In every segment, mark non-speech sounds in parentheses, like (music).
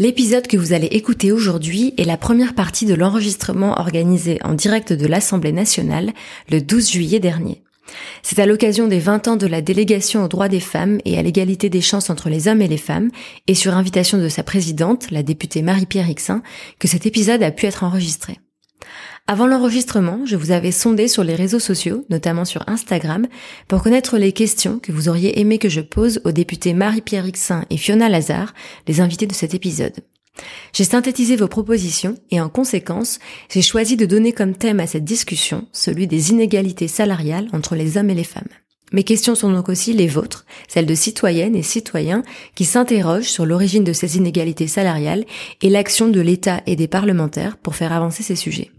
L'épisode que vous allez écouter aujourd'hui est la première partie de l'enregistrement organisé en direct de l'Assemblée nationale le 12 juillet dernier. C'est à l'occasion des 20 ans de la délégation aux droits des femmes et à l'égalité des chances entre les hommes et les femmes, et sur invitation de sa présidente, la députée Marie-Pierre Rixin, que cet épisode a pu être enregistré. Avant l'enregistrement, je vous avais sondé sur les réseaux sociaux, notamment sur Instagram, pour connaître les questions que vous auriez aimé que je pose aux députés Marie-Pierre Rixin et Fiona Lazare, les invités de cet épisode. J'ai synthétisé vos propositions et en conséquence, j'ai choisi de donner comme thème à cette discussion celui des inégalités salariales entre les hommes et les femmes. Mes questions sont donc aussi les vôtres, celles de citoyennes et citoyens qui s'interrogent sur l'origine de ces inégalités salariales et l'action de l'État et des parlementaires pour faire avancer ces sujets.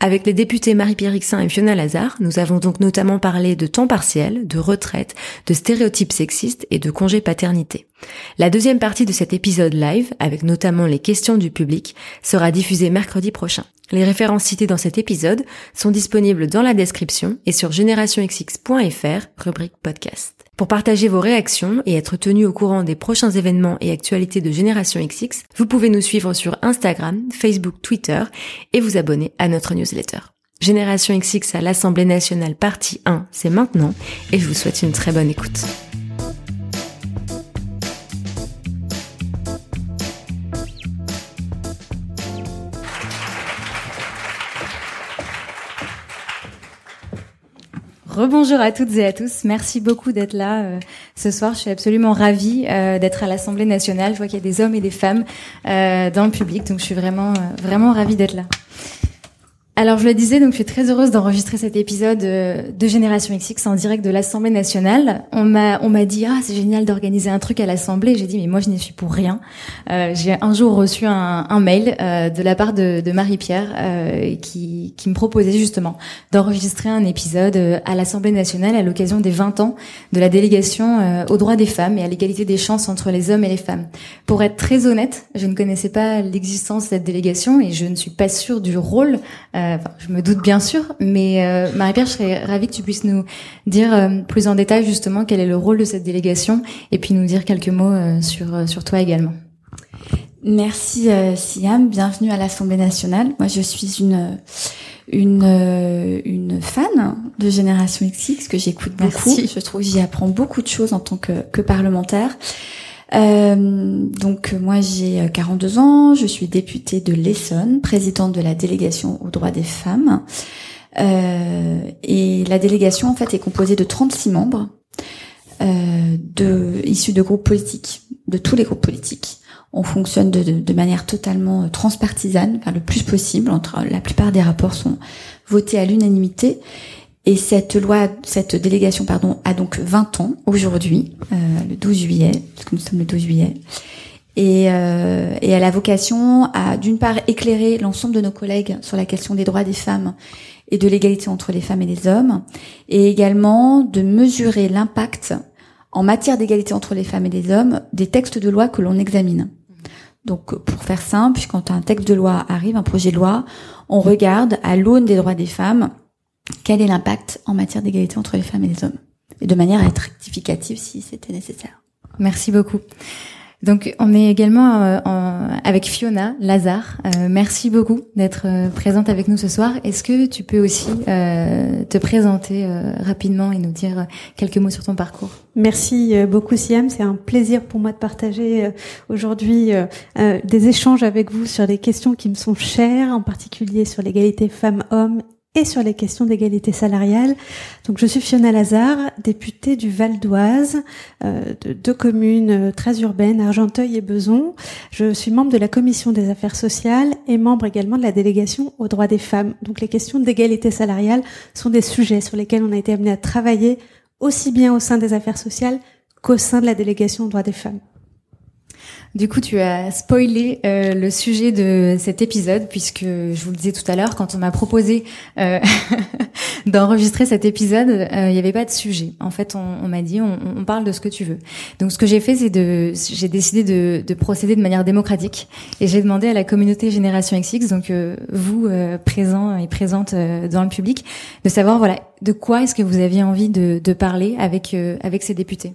Avec les députés Marie-Pierre Rixin et Fiona Lazare, nous avons donc notamment parlé de temps partiel, de retraite, de stéréotypes sexistes et de congés paternité. La deuxième partie de cet épisode live, avec notamment les questions du public, sera diffusée mercredi prochain. Les références citées dans cet épisode sont disponibles dans la description et sur générationxx.fr, Pour partager vos réactions et être tenu au courant des prochains événements et actualités de Génération XX, vous pouvez nous suivre sur Instagram, Facebook, Twitter et vous abonner à notre newsletter. Génération XX à l'Assemblée nationale partie 1, c'est maintenant et je vous souhaite une très bonne écoute. Rebonjour à toutes et à tous. Merci beaucoup d'être là euh, ce soir. Je suis absolument ravie euh, d'être à l'Assemblée nationale. Je vois qu'il y a des hommes et des femmes euh, dans le public, donc je suis vraiment vraiment ravie d'être là. Alors je le disais, donc je suis très heureuse d'enregistrer cet épisode euh, de Génération XX en direct de l'Assemblée nationale. On m'a on m'a dit ah c'est génial d'organiser un truc à l'Assemblée. J'ai dit mais moi je n'y suis pour rien. Euh, j'ai un jour reçu un, un mail euh, de la part de, de Marie-Pierre euh, qui qui me proposait justement d'enregistrer un épisode euh, à l'Assemblée nationale à l'occasion des 20 ans de la délégation aux droits des femmes et à l'égalité des chances entre les hommes et les femmes. Pour être très honnête, je ne connaissais pas l'existence de cette délégation et je ne suis pas sûre du rôle euh, je me doute bien sûr, mais euh, Marie-Pierre, je serais ravie que tu puisses nous dire euh, plus en détail justement quel est le rôle de cette délégation et puis nous dire quelques mots sur sur toi également. Merci Siam, bienvenue à l'Assemblée nationale. Moi, je suis une une une fan de Génération XX que j'écoute beaucoup. Je trouve que j'y apprends beaucoup de choses en tant que, que parlementaire. Euh, donc moi j'ai 42 euh, ans, je suis députée de l'Essonne, présidente de la délégation aux droits des femmes. Euh, et la délégation en fait est composée de 36 membres de, issus de groupes politiques, de tous les groupes politiques. On fonctionne de, de, de manière totalement transpartisane, enfin le plus possible. Entre la plupart des rapports sont votés à l'unanimité et cette loi, cette délégation, pardon, a donc 20 ans aujourd'hui, euh, le 12 juillet, parce que nous sommes le 12 juillet. Et, euh, et elle a vocation à, d'une part, éclairer l'ensemble de nos collègues sur la question des droits des femmes et de l'égalité entre les femmes et les hommes, et également de mesurer l'impact en matière d'égalité entre les femmes et les hommes des textes de loi que l'on examine. Donc, pour faire simple, quand un texte de loi arrive, un projet de loi, on regarde à l'aune des droits des femmes quel est l'impact en matière d'égalité entre les femmes et les hommes et de manière à être rectificative si c'était nécessaire. Merci beaucoup. Donc on est également euh, avec Fiona Lazare. Euh, merci beaucoup d'être euh, présente avec nous ce soir. Est-ce que tu peux aussi te présenter rapidement et nous dire quelques mots sur ton parcours? Merci beaucoup Siam, c'est un plaisir pour moi de partager aujourd'hui des échanges avec vous sur les questions qui me sont chères, en particulier sur l'égalité femmes-hommes et sur les questions d'égalité salariale. Donc je suis Fiona Lazare, députée du Val d'Oise, euh, de deux communes euh, très urbaines, Argenteuil et Beson. Je suis membre de la commission des affaires sociales et membre également de la délégation aux droits des femmes. Donc les questions d'égalité salariale sont des sujets sur lesquels on a été amené à travailler aussi bien au sein des affaires sociales qu'au sein de la délégation aux droits des femmes. Du coup, tu as spoilé euh, le sujet de cet épisode puisque je vous le disais tout à l'heure, quand on m'a proposé euh, (laughs) d'enregistrer cet épisode, euh, il n'y avait pas de sujet. En fait, on, m'a dit on, parle de ce que tu veux. Donc, ce que j'ai fait, c'est de, j'ai décidé de, de, procéder de manière démocratique et j'ai demandé à la communauté Génération XX, donc vous présents et présentes dans le public, de savoir voilà de quoi est-ce que vous aviez envie de, de parler avec avec ces députés.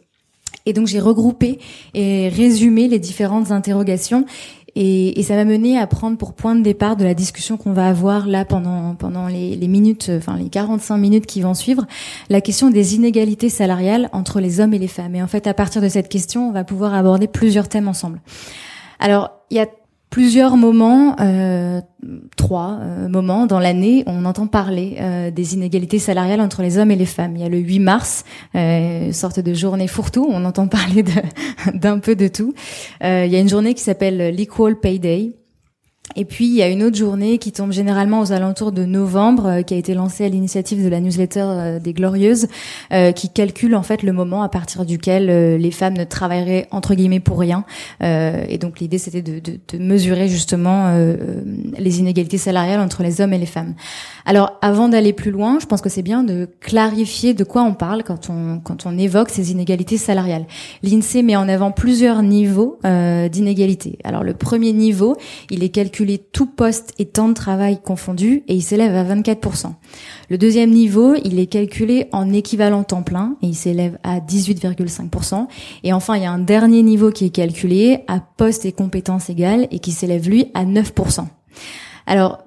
Et donc j'ai regroupé et résumé les différentes interrogations et, ça m'a mené à prendre pour point de départ de la discussion qu'on va avoir là pendant pendant les, les, minutes, enfin les 45 minutes qui vont suivre, la question des inégalités salariales entre les hommes et les femmes. Et en fait, à partir de cette question, on va pouvoir aborder plusieurs thèmes ensemble. Alors, il y a plusieurs moments, euh, trois euh, moments dans l'année, on entend parler euh, des inégalités salariales entre les hommes et les femmes. Il y a le 8 mars, euh, sorte de journée fourre-tout, on entend (laughs) parler d'un peu de tout. il y a une journée qui s'appelle l'Equal Pay Day. Et puis il y a une autre journée qui tombe généralement aux alentours de novembre, euh, qui a été lancée à l'initiative de la newsletter euh, des Glorieuses, euh, qui calcule en fait le moment à partir duquel les femmes ne travailleraient entre guillemets pour rien. et donc l'idée c'était de, de, de, mesurer justement les inégalités salariales entre les hommes et les femmes. Alors avant d'aller plus loin, je pense que c'est bien de clarifier de quoi on parle quand on quand on évoque ces inégalités salariales. L'Insee met en avant plusieurs niveaux d'inégalités. Alors le premier niveau, il est calculé tout poste et temps de travail confondus et il s'élève à 24%. Le deuxième niveau, il est calculé en équivalent temps plein et il s'élève à 18,5%. Et enfin, il y a un dernier niveau qui est calculé à poste et compétences égales et qui s'élève lui à 9%. Alors,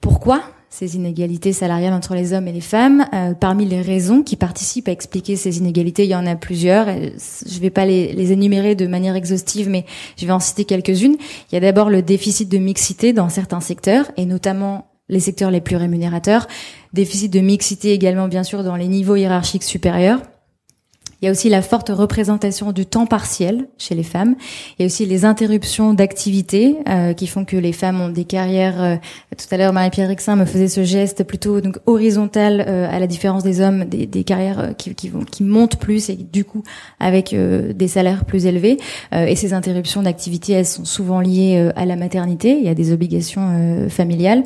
pourquoi ces inégalités salariales entre les hommes et les femmes. Euh, parmi les raisons qui participent à expliquer ces inégalités, il y en a plusieurs. Je ne vais pas les, les, énumérer de manière exhaustive, mais je vais en citer quelques-unes. Il y a d'abord le déficit de mixité dans certains secteurs, et notamment les secteurs les plus rémunérateurs. Déficit de mixité également, bien sûr, dans les niveaux hiérarchiques supérieurs. Il y a aussi la forte représentation du temps partiel chez les femmes. Il y a aussi les interruptions d'activité euh, qui font que les femmes ont des carrières. Euh, tout à l'heure, Marie-Pierre Rixin me faisait ce geste plutôt donc horizontal euh, à la différence des hommes, des, des carrières qui, qui, vont, qui montent plus et du coup avec des salaires plus élevés. et ces interruptions d'activité, elles sont souvent liées à la maternité. Il y a des obligations familiales.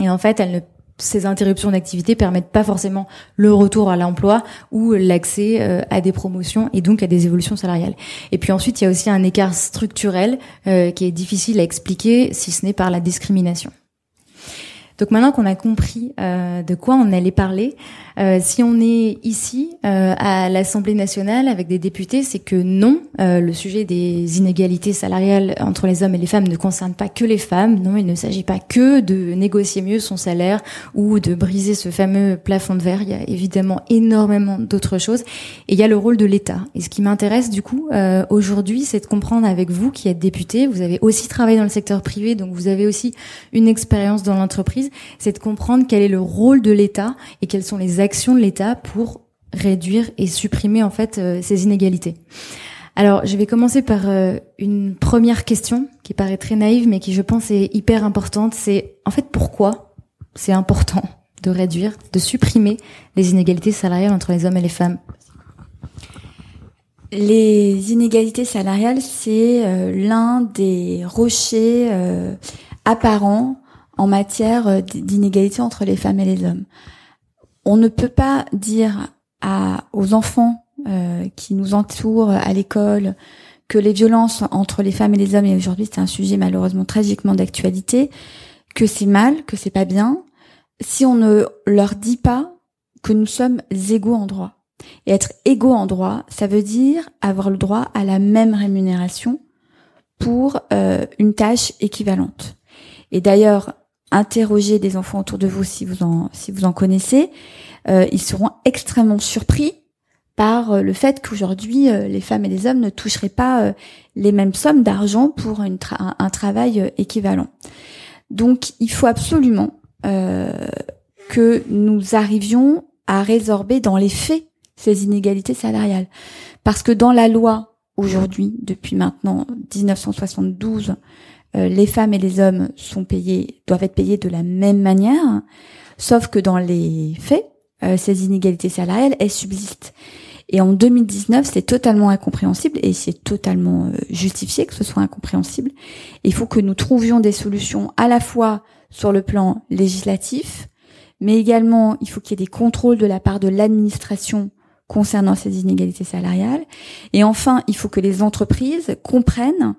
Et en fait, elles ne ces interruptions d'activité permettent pas forcément le retour à l'emploi ou l'accès euh, à des promotions et donc à des évolutions salariales. Et puis ensuite, il y a aussi un écart structurel euh, qui est difficile à expliquer si ce n'est par la discrimination. Donc maintenant qu'on a compris euh, de quoi on allait parler, euh, si on est ici euh, à l'Assemblée nationale avec des députés, c'est que non, euh, le sujet des inégalités salariales entre les hommes et les femmes ne concerne pas que les femmes. Non, il ne s'agit pas que de négocier mieux son salaire ou de briser ce fameux plafond de verre. Il y a évidemment énormément d'autres choses. Et il y a le rôle de l'État. Et ce qui m'intéresse du coup aujourd'hui, c'est de comprendre avec vous qui êtes député, vous avez aussi travaillé dans le secteur privé, donc vous avez aussi une expérience dans l'entreprise, c'est de comprendre quel est le rôle de l'État et quelles sont les de l'État pour réduire et supprimer en fait euh, ces inégalités. Alors, je vais commencer par euh, une première question qui paraît très naïve, mais qui je pense est hyper importante. C'est en fait pourquoi c'est important (laughs) de réduire, de supprimer les inégalités salariales entre les hommes et les femmes? Les inégalités salariales, c'est euh, l'un des rochers apparents en matière d'inégalité entre les femmes et les hommes on ne peut pas dire à, aux enfants euh, qui nous entourent à l'école que les violences entre les femmes et les hommes, et aujourd'hui c'est un sujet malheureusement tragiquement d'actualité, que c'est mal, que c'est pas bien, si on ne leur dit pas que nous sommes égaux en droit. Et être égaux en droit, ça veut dire avoir le droit à la même rémunération pour euh, une tâche équivalente. Et d'ailleurs, interroger des enfants autour de vous si vous en si vous en connaissez, euh, ils seront extrêmement surpris par euh, le fait qu'aujourd'hui euh, les femmes et les hommes ne toucheraient pas les mêmes sommes d'argent pour un, travail équivalent. Donc il faut absolument que nous arrivions à résorber dans les faits ces inégalités salariales, parce que dans la loi aujourd'hui, depuis maintenant 1972, euh, les femmes et les hommes sont payés, doivent être payés de la même manière, sauf que dans les faits, ces inégalités salariales, elles subsistent. Et en 2019, c'est totalement incompréhensible et c'est totalement justifié que ce soit incompréhensible. il faut que nous trouvions des solutions à la fois sur le plan législatif, mais également il faut qu'il y ait des contrôles de la part de l'administration concernant ces inégalités salariales. Et enfin, il faut que les entreprises comprennent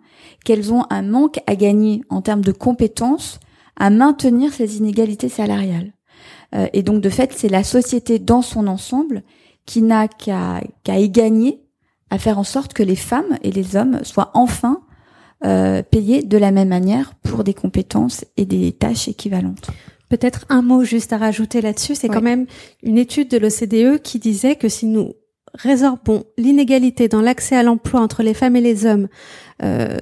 qu'elles ont un manque à gagner en termes de compétences à maintenir ces inégalités salariales. Euh, et donc, de fait, c'est la société dans son ensemble qui n'a qu'à y gagner à faire en sorte que les femmes et les hommes soient enfin euh, payés de la même manière pour des compétences et des tâches équivalentes. Peut-être un mot juste à rajouter là-dessus, c'est quand même une étude de l'OCDE qui disait que si nous résorbons l'inégalité dans l'accès à l'emploi entre les femmes et les hommes euh,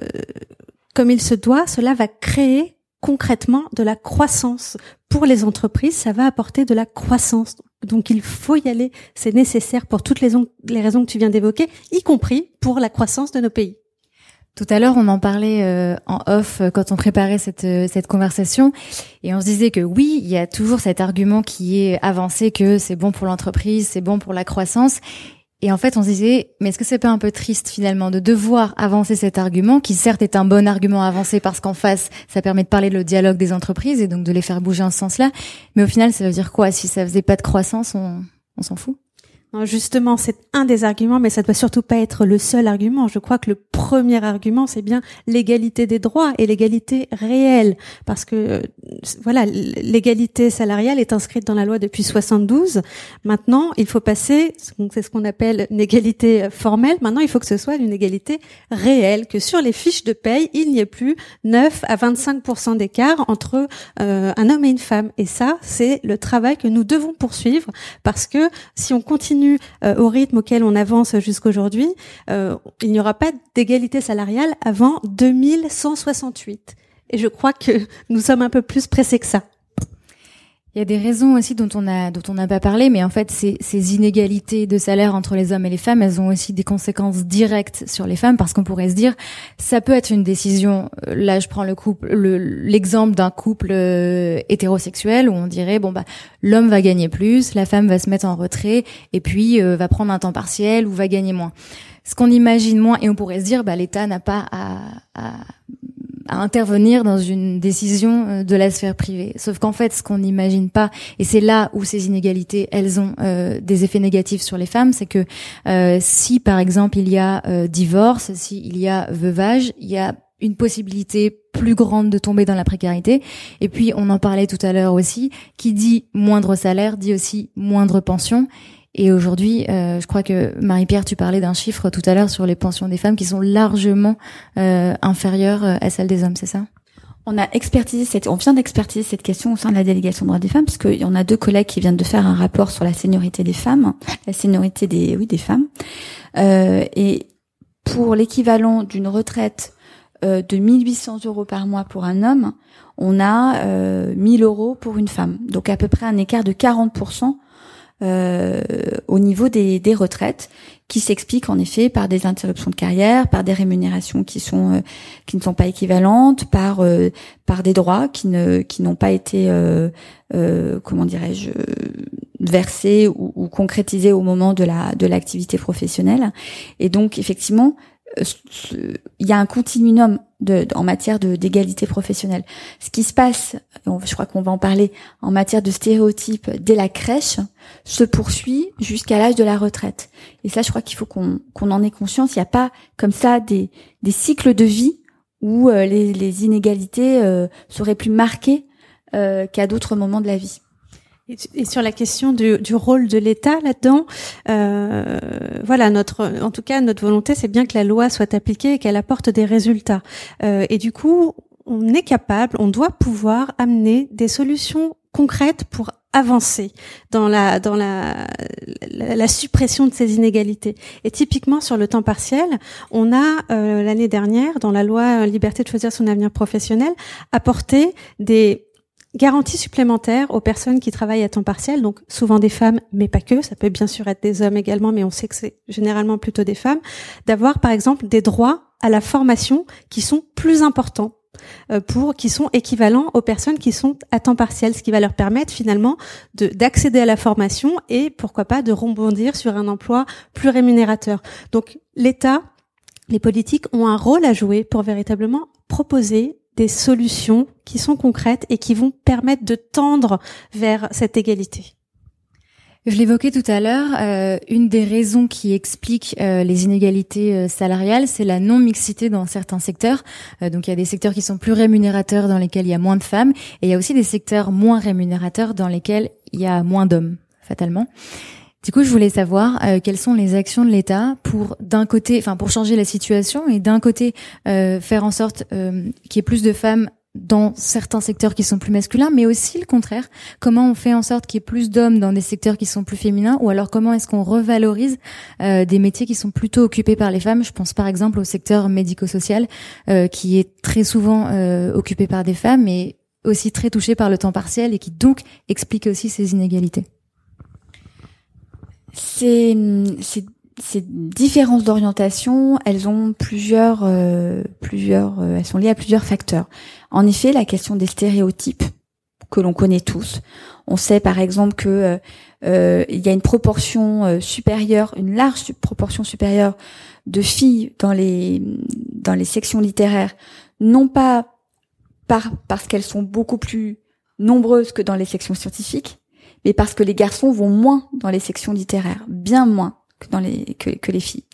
comme il se doit, cela va créer concrètement de la croissance pour les entreprises, ça va apporter de la croissance. Donc il faut y aller, c'est nécessaire pour toutes les, les raisons que tu viens d'évoquer, y compris pour la croissance de nos pays. Tout à l'heure, on en parlait euh, en off euh, quand on préparait cette, euh, cette conversation, et on se disait que oui, il y a toujours cet argument qui est avancé que c'est bon pour l'entreprise, c'est bon pour la croissance. Et en fait, on se disait, mais est-ce que c'est pas un peu triste finalement de devoir avancer cet argument, qui certes est un bon argument à avancer parce qu'en face, ça permet de parler le dialogue des entreprises et donc de les faire bouger en ce sens-là. Mais au final, ça veut dire quoi? Si ça faisait pas de croissance, on, on s'en fout? Justement, c'est un des arguments, mais ça ne doit surtout pas être le seul argument. Je crois que le premier argument, c'est bien l'égalité des droits et l'égalité réelle, parce que euh, voilà, l'égalité salariale est inscrite dans la loi depuis 72. Maintenant, il faut passer, c'est ce qu'on appelle une égalité formelle. Maintenant, il faut que ce soit une égalité réelle, que sur les fiches de paye, il n'y ait plus 9 à 25% d'écart entre euh, un homme et une femme. Et ça, c'est le travail que nous devons poursuivre, parce que si on continue euh, au rythme auquel on avance jusqu'aujourd'hui, euh, il n'y aura pas d'égalité salariale avant 2168. Et je crois que nous sommes un peu plus pressés que ça. Il y a des raisons aussi dont on a dont on n'a pas parlé, mais en fait ces, ces inégalités de salaire entre les hommes et les femmes, elles ont aussi des conséquences directes sur les femmes parce qu'on pourrait se dire ça peut être une décision. Euh, là, je prends le couple, l'exemple d'un couple euh, hétérosexuel où on dirait bon bah l'homme va gagner plus, la femme va se mettre en retrait et puis euh, va prendre un temps partiel ou va gagner moins. Ce qu'on imagine moins et on pourrait se dire bah l'État n'a pas à, à à intervenir dans une décision euh, de la sphère privée. Sauf qu'en fait, ce qu'on n'imagine pas, et c'est là où ces inégalités, elles ont euh, des effets négatifs sur les femmes, c'est que euh, si par exemple il y a divorce, si il y a veuvage, il y a une possibilité plus grande de tomber dans la précarité. Et puis, on en parlait tout à l'heure aussi, qui dit moindre salaire dit aussi moindre pension. Et aujourd'hui, euh, je crois que Marie-Pierre, tu parlais d'un chiffre tout à l'heure sur les pensions des femmes qui sont largement euh, inférieures euh, à celles des hommes, c'est ça? On a expertisé cette, on vient d'expertiser cette question au sein de la délégation droits des femmes, parce en a deux collègues qui viennent de faire un rapport sur la seniorité des femmes, la seniorité des, oui, des femmes. Euh, et pour l'équivalent d'une retraite euh, de 1800 euros par mois pour un homme, on a euh, 1000 euros pour une femme. Donc à peu près un écart de 40% euh, au niveau des, des retraites, qui s'explique en effet par des interruptions de carrière, par des rémunérations qui sont euh, qui ne sont pas équivalentes, par euh, par des droits qui ne qui n'ont pas été comment dirais-je versés ou, ou, concrétisés au moment de la de l'activité professionnelle. Et donc effectivement, il y a un continuum en matière d'égalité professionnelle. Ce qui se passe, je crois qu'on va en parler, en matière de stéréotypes dès la crèche, se poursuit jusqu'à l'âge de la retraite. Et ça, je crois qu'il faut qu'on en ait conscience. Il n'y a pas comme ça des, cycles de vie où euh, les, les, inégalités euh, seraient plus marquées euh, qu'à d'autres moments de la vie. Et sur la question du, du rôle de l'État là-dedans, euh, voilà notre, en tout cas notre volonté, c'est bien que la loi soit appliquée et qu'elle apporte des résultats. Euh, et du coup, on est capable, on doit pouvoir amener des solutions concrètes pour avancer dans la dans la, la, suppression de ces inégalités. Et typiquement sur le temps partiel, on a euh, l'année dernière dans la loi liberté de choisir son avenir professionnel apporté des Garantie supplémentaire aux personnes qui travaillent à temps partiel, donc souvent des femmes, mais pas que, ça peut bien sûr être des hommes également, mais on sait que c'est généralement plutôt des femmes, d'avoir par exemple des droits à la formation qui sont plus importants euh, pour qui sont équivalents aux personnes qui sont à temps partiel, ce qui va leur permettre finalement d'accéder à la formation et pourquoi pas de rebondir sur un emploi plus rémunérateur. Donc l'État, les politiques ont un rôle à jouer pour véritablement proposer des solutions qui sont concrètes et qui vont permettre de tendre vers cette égalité. Je l'évoquais tout à l'heure, euh, une des raisons qui explique euh, les inégalités euh, salariales, c'est la non-mixité dans certains secteurs. donc il y a des secteurs qui sont plus rémunérateurs dans lesquels il y a moins de femmes, et il y a aussi des secteurs moins rémunérateurs dans lesquels il y a moins d'hommes, fatalement. Du coup, je voulais savoir quelles sont les actions de l'État pour, d'un côté, enfin pour changer la situation et d'un côté faire en sorte qu'il y ait plus de femmes dans certains secteurs qui sont plus masculins, mais aussi le contraire. Comment on fait en sorte qu'il y ait plus d'hommes dans des secteurs qui sont plus féminins, ou alors comment est-ce qu'on revalorise euh, des métiers qui sont plutôt occupés par les femmes? Je pense par exemple au secteur médico-social, euh, qui est très souvent euh, occupé par des femmes, mais aussi très touché par le temps partiel et qui donc explique aussi ces inégalités. C'est ces différences d'orientation, elles ont plusieurs, euh, plusieurs, euh, elles sont liées à plusieurs facteurs. En effet, la question des stéréotypes que l'on connaît tous. On sait par exemple que euh, il y a une proportion supérieure, une large proportion supérieure de filles dans les dans les sections littéraires, non pas par parce qu'elles sont beaucoup plus nombreuses que dans les sections scientifiques, mais parce que les garçons vont moins dans les sections littéraires, bien moins que les filles.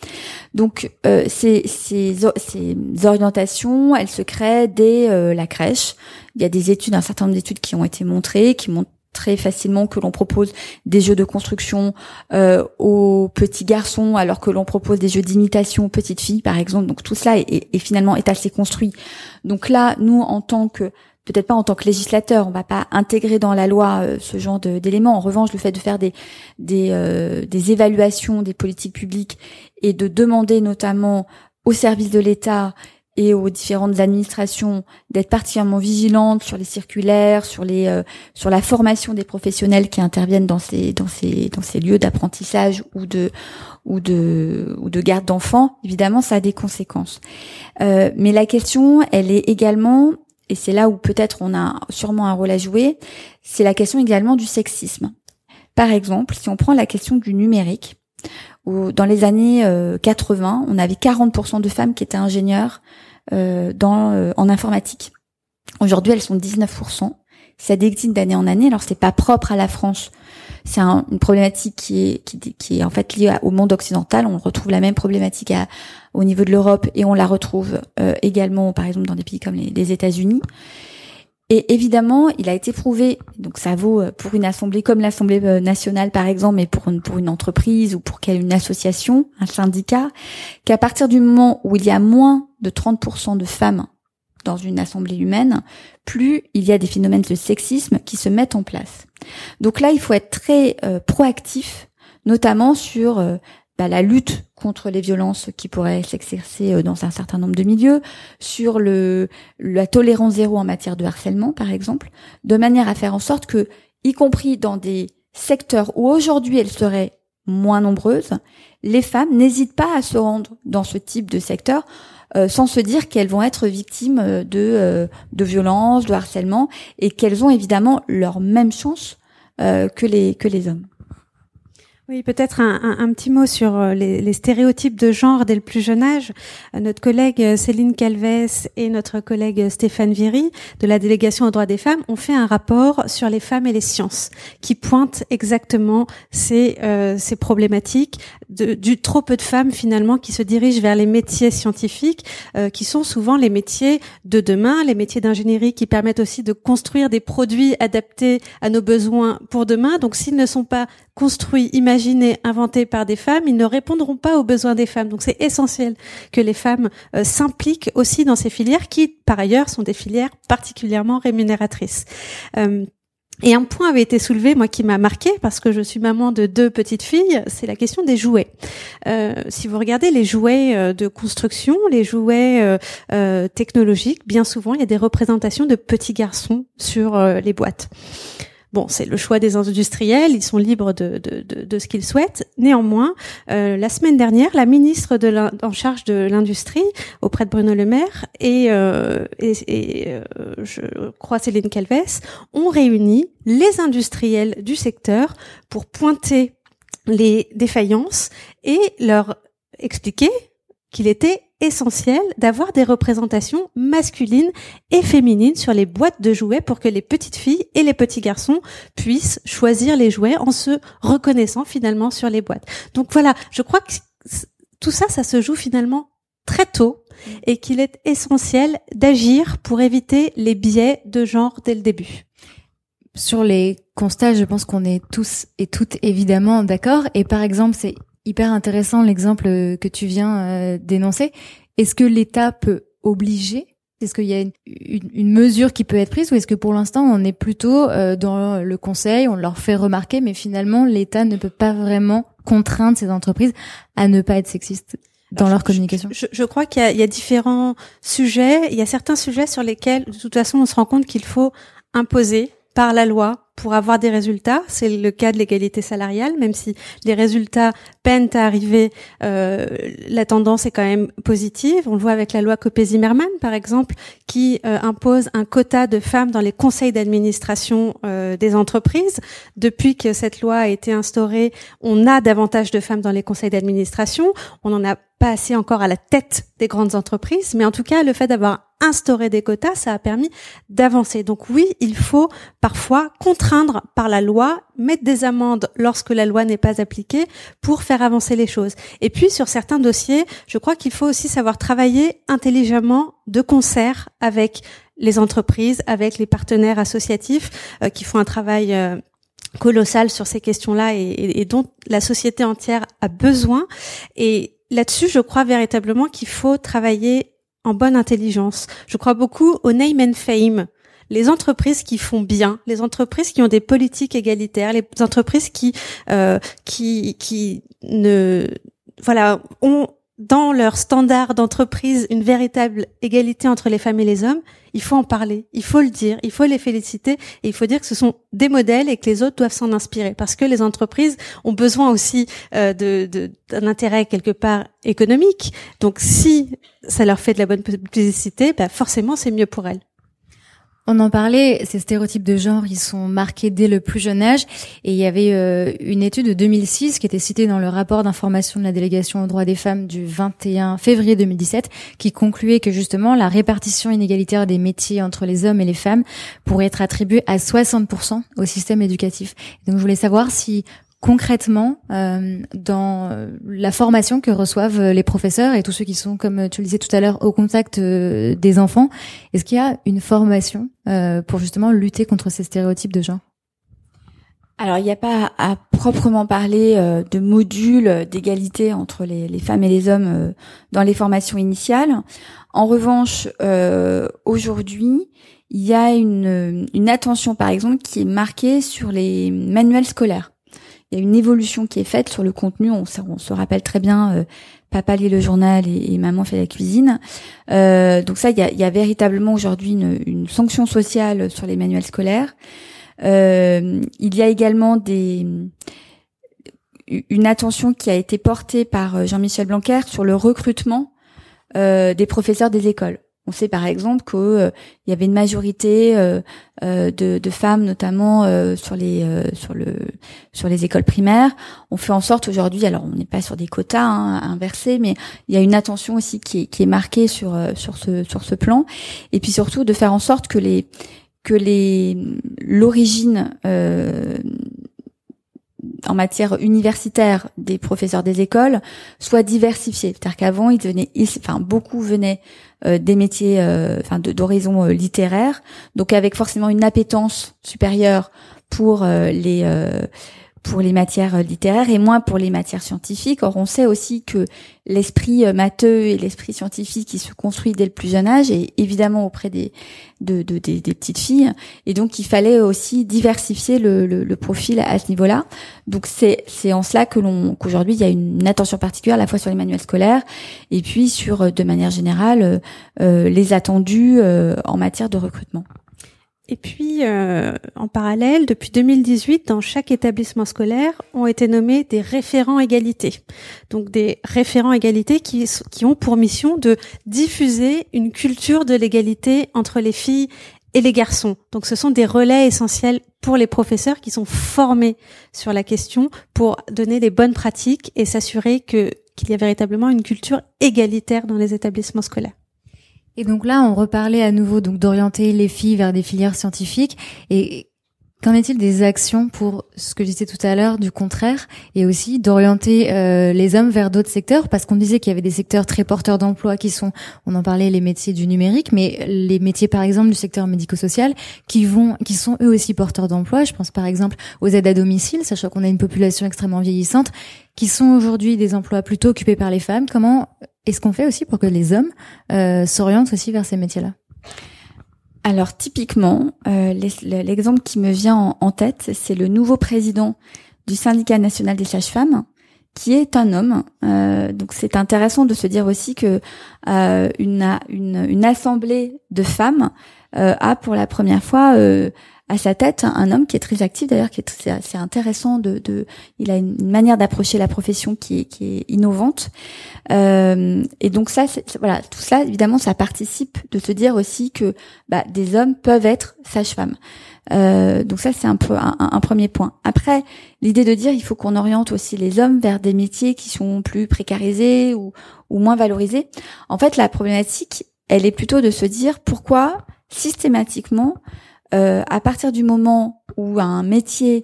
Donc euh, ces orientations, elles se créent dès euh, la crèche. Il y a des études, un certain nombre d'études qui ont été montrées, qui montrent très facilement que l'on propose des jeux de construction euh, aux petits garçons alors que l'on propose des jeux d'imitation aux petites filles par exemple donc tout cela est, finalement est assez construit donc là nous en tant que peut-être pas en tant que législateur, on va pas intégrer dans la loi euh, ce genre d'éléments. En revanche, le fait de faire des des, euh, des évaluations des politiques publiques et de demander notamment aux services de l'État et aux différentes administrations d'être particulièrement vigilantes sur les circulaires, sur les euh, sur la formation des professionnels qui interviennent dans ces dans ces dans ces lieux d'apprentissage ou de ou de ou de garde d'enfants, évidemment, ça a des conséquences. Euh, mais la question, elle est également et c'est là où peut-être on a sûrement un rôle à jouer, c'est la question également du sexisme. Par exemple, si on prend la question du numérique, où dans les années 80, euh, on avait 40% de femmes qui étaient ingénieures euh, dans, euh, en informatique. Aujourd'hui, elles sont 19%. Ça décline d'année en année. Alors, c'est pas propre à la France c'est une problématique qui est, qui, est en fait liée au monde occidental. On retrouve la même problématique à, au niveau de l'Europe et on la retrouve euh, également, par exemple, dans des pays comme les, États-Unis. Et évidemment, il a été prouvé, donc ça vaut euh, pour une assemblée comme l'Assemblée euh, nationale par exemple, mais pour une, entreprise ou pour une association, un syndicat, qu'à partir du moment où il y a moins de 30% de femmes dans une assemblée humaine, plus il y a des phénomènes de sexisme qui se mettent en place. Donc là, il faut être très euh, proactif, notamment sur bah, la lutte contre les violences qui pourraient s'exercer euh, dans un certain nombre de milieux, sur le la tolérance zéro en matière de harcèlement, par exemple, de manière à faire en sorte que, y compris dans des secteurs où aujourd'hui elles seraient moins nombreuses, les femmes n'hésitent pas à se rendre dans ce type de secteur euh, sans se dire qu'elles vont être victimes euh, de, de violences, de harcèlement, et qu'elles ont évidemment leur même chance que les que les hommes. Oui, peut-être un, petit mot sur euh, les, stéréotypes de genre dès le plus jeune âge. Euh, notre collègue euh, Céline Calves et notre collègue Stéphane Viry de la délégation aux droits des femmes ont fait un rapport sur les femmes et les sciences qui pointe exactement ces, euh, ces problématiques du trop peu de femmes finalement qui se dirigent vers les métiers scientifiques euh, qui sont souvent les métiers de demain, les métiers d'ingénierie qui permettent aussi de construire des produits adaptés à nos besoins pour demain. Donc s'ils ne sont pas construits, imaginés, inventés par des femmes, ils ne répondront pas aux besoins des femmes. Donc c'est essentiel que les femmes euh, s'impliquent aussi dans ces filières qui, par ailleurs, sont des filières particulièrement rémunératrices. Euh, et un point avait été soulevé, moi qui m'a marqué, parce que je suis maman de deux petites filles, c'est la question des jouets. Euh, si vous regardez les jouets de construction, les jouets technologiques, bien souvent il y a des représentations de petits garçons sur les boîtes. Bon, c'est le choix des industriels, ils sont libres de, de, de, ce qu'ils souhaitent. Néanmoins, euh, la semaine dernière, la ministre en charge de l'industrie auprès de Bruno Le Maire et, euh, euh, je crois Céline Calves ont réuni les industriels du secteur pour pointer les défaillances et leur expliquer qu'il était essentiel d'avoir des représentations masculines et féminines sur les boîtes de jouets pour que les petites filles et les petits garçons puissent choisir les jouets en se reconnaissant finalement sur les boîtes. Donc voilà, je crois que tout ça, ça se joue finalement très tôt et qu'il est essentiel d'agir pour éviter les biais de genre dès le début. Sur les constats, je pense qu'on est tous et toutes évidemment d'accord. Et par exemple, c'est hyper intéressant l'exemple que tu viens euh, d'énoncer. Est-ce que l'État peut obliger? Est-ce qu'il y a une, une, mesure qui peut être prise ou est-ce que pour l'instant on est plutôt euh, dans le conseil, on leur fait remarquer, mais finalement l'État ne peut pas vraiment contraindre ces entreprises à ne pas être sexistes dans leur communication? je, je, crois qu'il y, y, a différents sujets. Il y a certains sujets sur lesquels, de toute façon, on se rend compte qu'il faut imposer par la loi pour avoir des résultats. C'est le cas de l'égalité salariale, même si les résultats peinent à arriver, euh, la tendance est quand même positive. On le voit avec la loi Copé-Zimmermann, par exemple, qui euh, impose un quota de femmes dans les conseils d'administration euh, des entreprises. Depuis que cette loi a été instaurée, on a davantage de femmes dans les conseils d'administration. On en a pas assez encore à la tête des grandes entreprises, mais en tout cas, le fait d'avoir instauré des quotas, ça a permis d'avancer. Donc oui, il faut parfois contraindre par la loi, mettre des amendes lorsque la loi n'est pas appliquée pour faire avancer les choses. Et puis sur certains dossiers, je crois qu'il faut aussi savoir travailler intelligemment de concert avec les entreprises, avec les partenaires associatifs euh, qui font un travail euh, colossal sur ces questions-là et, et, dont la société entière a besoin. Et là-dessus, je crois véritablement qu'il faut travailler en bonne intelligence. Je crois beaucoup au name and fame. Les entreprises qui font bien, les entreprises qui ont des politiques égalitaires, les entreprises qui euh, qui qui ne voilà ont dans leur standard d'entreprise une véritable égalité entre les femmes et les hommes, il faut en parler, il faut le dire, il faut les féliciter et il faut dire que ce sont des modèles et que les autres doivent s'en inspirer parce que les entreprises ont besoin aussi euh, de, d'un intérêt quelque part économique. Donc si ça leur fait de la bonne publicité, bah forcément c'est mieux pour elles. On en parlait, ces stéréotypes de genre, ils sont marqués dès le plus jeune âge. Et il y avait euh, une étude de 2006 qui était citée dans le rapport d'information de la délégation aux droits des femmes du 21 février 2017, qui concluait que justement la répartition inégalitaire des métiers entre les hommes et les femmes pourrait être attribuée à 60% au système éducatif. Donc je voulais savoir si concrètement euh, dans la formation que reçoivent les professeurs et tous ceux qui sont, comme tu le disais tout à l'heure, au contact euh, des enfants Est-ce qu'il y a une formation euh, pour justement lutter contre ces stéréotypes de genre? Alors, il n'y a pas à proprement parler de modules d'égalité entre les, les, femmes et les hommes dans les formations initiales. En revanche, aujourd'hui, il y a une, une attention, par exemple, qui est marquée sur les manuels scolaires il y a une évolution qui est faite sur le contenu. On, se rappelle très bien, euh, papa lit le journal et, maman fait la cuisine. Euh, donc ça, il y a, véritablement aujourd'hui une, sanction sociale sur les manuels scolaires. Euh, il y a également des une attention qui a été portée par Jean-Michel Blanquer sur le recrutement des professeurs des écoles. On sait par exemple qu'il euh, y avait une majorité euh, euh, de, femmes, notamment sur les écoles primaires. On fait en sorte aujourd'hui, alors on n'est pas sur des quotas hein, inversés, mais il y a une attention aussi qui est, marquée sur ce plan, et puis surtout de faire en sorte que l'origine en matière universitaire des professeurs des écoles soit diversifiée. C'est-à-dire qu'avant, ils venaient, enfin beaucoup venaient des métiers, euh, enfin d'horizon euh, littéraire, donc avec forcément une appétence supérieure pour les pour les matières littéraires et moins pour les matières scientifiques. Or, on sait aussi que l'esprit matheux et l'esprit scientifique qui se construit dès le plus jeune âge et évidemment auprès des de, de des, petites filles. Et donc, il fallait aussi diversifier le, profil à ce niveau-là. Donc, c'est en cela que l'on qu'aujourd'hui il y a une attention particulière à la fois sur les manuels scolaires et puis sur de manière générale euh, les attendus euh, en matière de recrutement. Et puis, euh, en parallèle, depuis 2018, dans chaque établissement scolaire, ont été nommés des référents égalité. Donc des référents égalité qui, ont pour mission de diffuser une culture de l'égalité entre les filles et les garçons. Donc ce sont des relais essentiels pour les professeurs qui sont formés sur la question pour donner les bonnes pratiques et s'assurer que qu'il y a véritablement une culture égalitaire dans les établissements scolaires. Et donc là, on reparlait à nouveau donc d'orienter les filles vers des filières scientifiques. Et qu'en est-il des actions pour ce que je disais tout à l'heure du contraire, et aussi d'orienter euh, les hommes vers d'autres secteurs, parce qu'on disait qu'il y avait des secteurs très porteurs d'emploi qui sont, on en parlait, les métiers du numérique, mais les métiers par exemple du secteur médico-social qui vont, qui sont eux aussi porteurs d'emploi. Je pense par exemple aux aides à domicile, sachant qu'on a une population extrêmement vieillissante, qui sont aujourd'hui des emplois plutôt occupés par les femmes. Comment est-ce qu'on fait aussi pour que les hommes euh, s'orientent aussi vers ces métiers-là? Alors typiquement, euh, l'exemple qui me vient en, tête, c'est le nouveau président du syndicat national des sages-femmes, qui est un homme. Euh, donc c'est intéressant de se dire aussi que une, une, assemblée de femmes a pour la première fois à sa tête un homme qui est très actif d'ailleurs, qui est assez intéressant. De, il a une manière d'approcher la profession qui est, innovante. Euh, et donc ça, voilà, tout ça évidemment, ça participe de se dire aussi que bah, des hommes peuvent être sages-femmes. Euh, donc ça, c'est un peu un, premier point. Après, l'idée de dire il faut qu'on oriente aussi les hommes vers des métiers qui sont plus précarisés ou moins valorisés. En fait, la problématique, elle est plutôt de se dire pourquoi systématiquement euh, à partir du moment où un métier